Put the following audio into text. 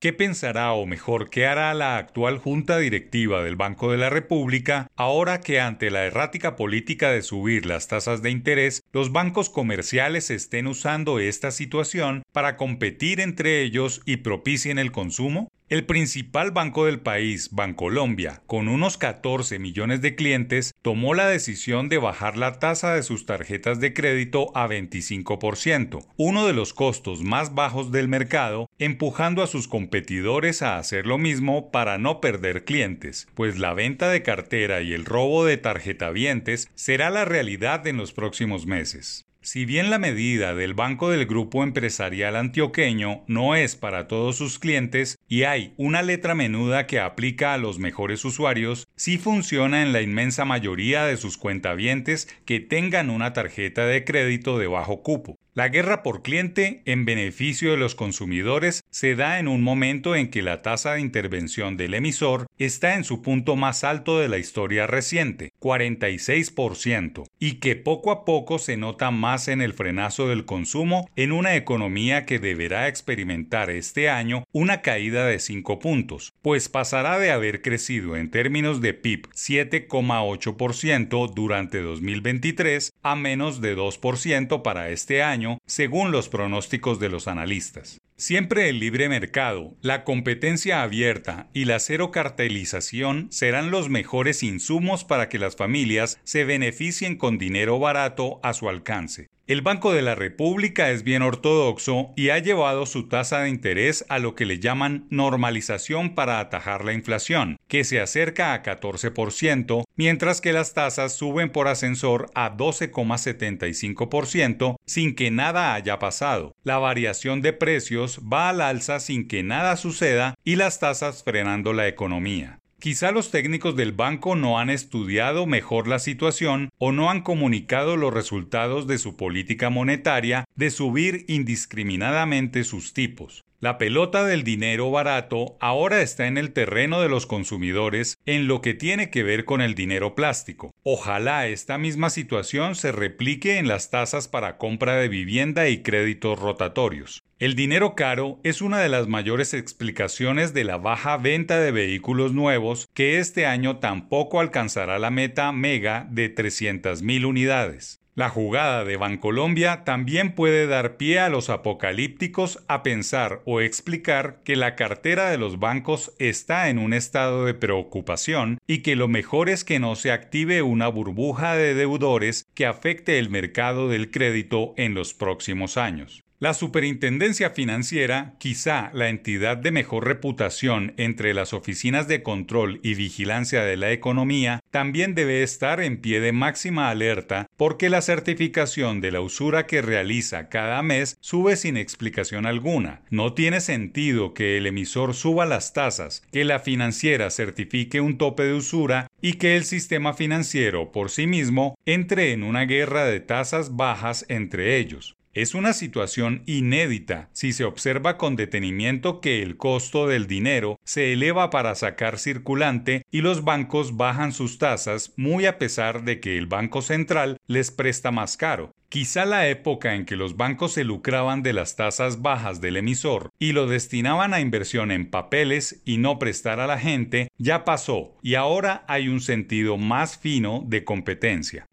¿Qué pensará o mejor qué hará la actual Junta Directiva del Banco de la República ahora que ante la errática política de subir las tasas de interés, los bancos comerciales estén usando esta situación para competir entre ellos y propicien el consumo? El principal banco del país, Bancolombia, con unos 14 millones de clientes, tomó la decisión de bajar la tasa de sus tarjetas de crédito a 25%, uno de los costos más bajos del mercado, empujando a sus competidores a hacer lo mismo para no perder clientes, pues la venta de cartera y el robo de tarjetavientes será la realidad en los próximos meses. Si bien la medida del Banco del Grupo Empresarial Antioqueño no es para todos sus clientes y hay una letra menuda que aplica a los mejores usuarios, sí funciona en la inmensa mayoría de sus cuentavientes que tengan una tarjeta de crédito de bajo cupo. La guerra por cliente en beneficio de los consumidores se da en un momento en que la tasa de intervención del emisor está en su punto más alto de la historia reciente, 46%, y que poco a poco se nota más en el frenazo del consumo en una economía que deberá experimentar este año una caída de 5 puntos, pues pasará de haber crecido en términos de PIB 7,8% durante 2023 a menos de 2% para este año según los pronósticos de los analistas. Siempre el libre mercado, la competencia abierta y la cero cartelización serán los mejores insumos para que las familias se beneficien con dinero barato a su alcance. El Banco de la República es bien ortodoxo y ha llevado su tasa de interés a lo que le llaman normalización para atajar la inflación, que se acerca a 14%, mientras que las tasas suben por ascensor a 12,75% sin que nada haya pasado. La variación de precios va al alza sin que nada suceda y las tasas frenando la economía. Quizá los técnicos del banco no han estudiado mejor la situación o no han comunicado los resultados de su política monetaria de subir indiscriminadamente sus tipos. La pelota del dinero barato ahora está en el terreno de los consumidores en lo que tiene que ver con el dinero plástico. Ojalá esta misma situación se replique en las tasas para compra de vivienda y créditos rotatorios. El dinero caro es una de las mayores explicaciones de la baja venta de vehículos nuevos que este año tampoco alcanzará la meta mega de 300.000 unidades. La jugada de Bancolombia también puede dar pie a los apocalípticos a pensar o explicar que la cartera de los bancos está en un estado de preocupación y que lo mejor es que no se active una burbuja de deudores que afecte el mercado del crédito en los próximos años. La Superintendencia Financiera, quizá la entidad de mejor reputación entre las oficinas de control y vigilancia de la economía, también debe estar en pie de máxima alerta porque la certificación de la usura que realiza cada mes sube sin explicación alguna. No tiene sentido que el emisor suba las tasas, que la financiera certifique un tope de usura y que el sistema financiero por sí mismo entre en una guerra de tasas bajas entre ellos. Es una situación inédita si se observa con detenimiento que el costo del dinero se eleva para sacar circulante y los bancos bajan sus tasas muy a pesar de que el Banco Central les presta más caro. Quizá la época en que los bancos se lucraban de las tasas bajas del emisor y lo destinaban a inversión en papeles y no prestar a la gente ya pasó y ahora hay un sentido más fino de competencia.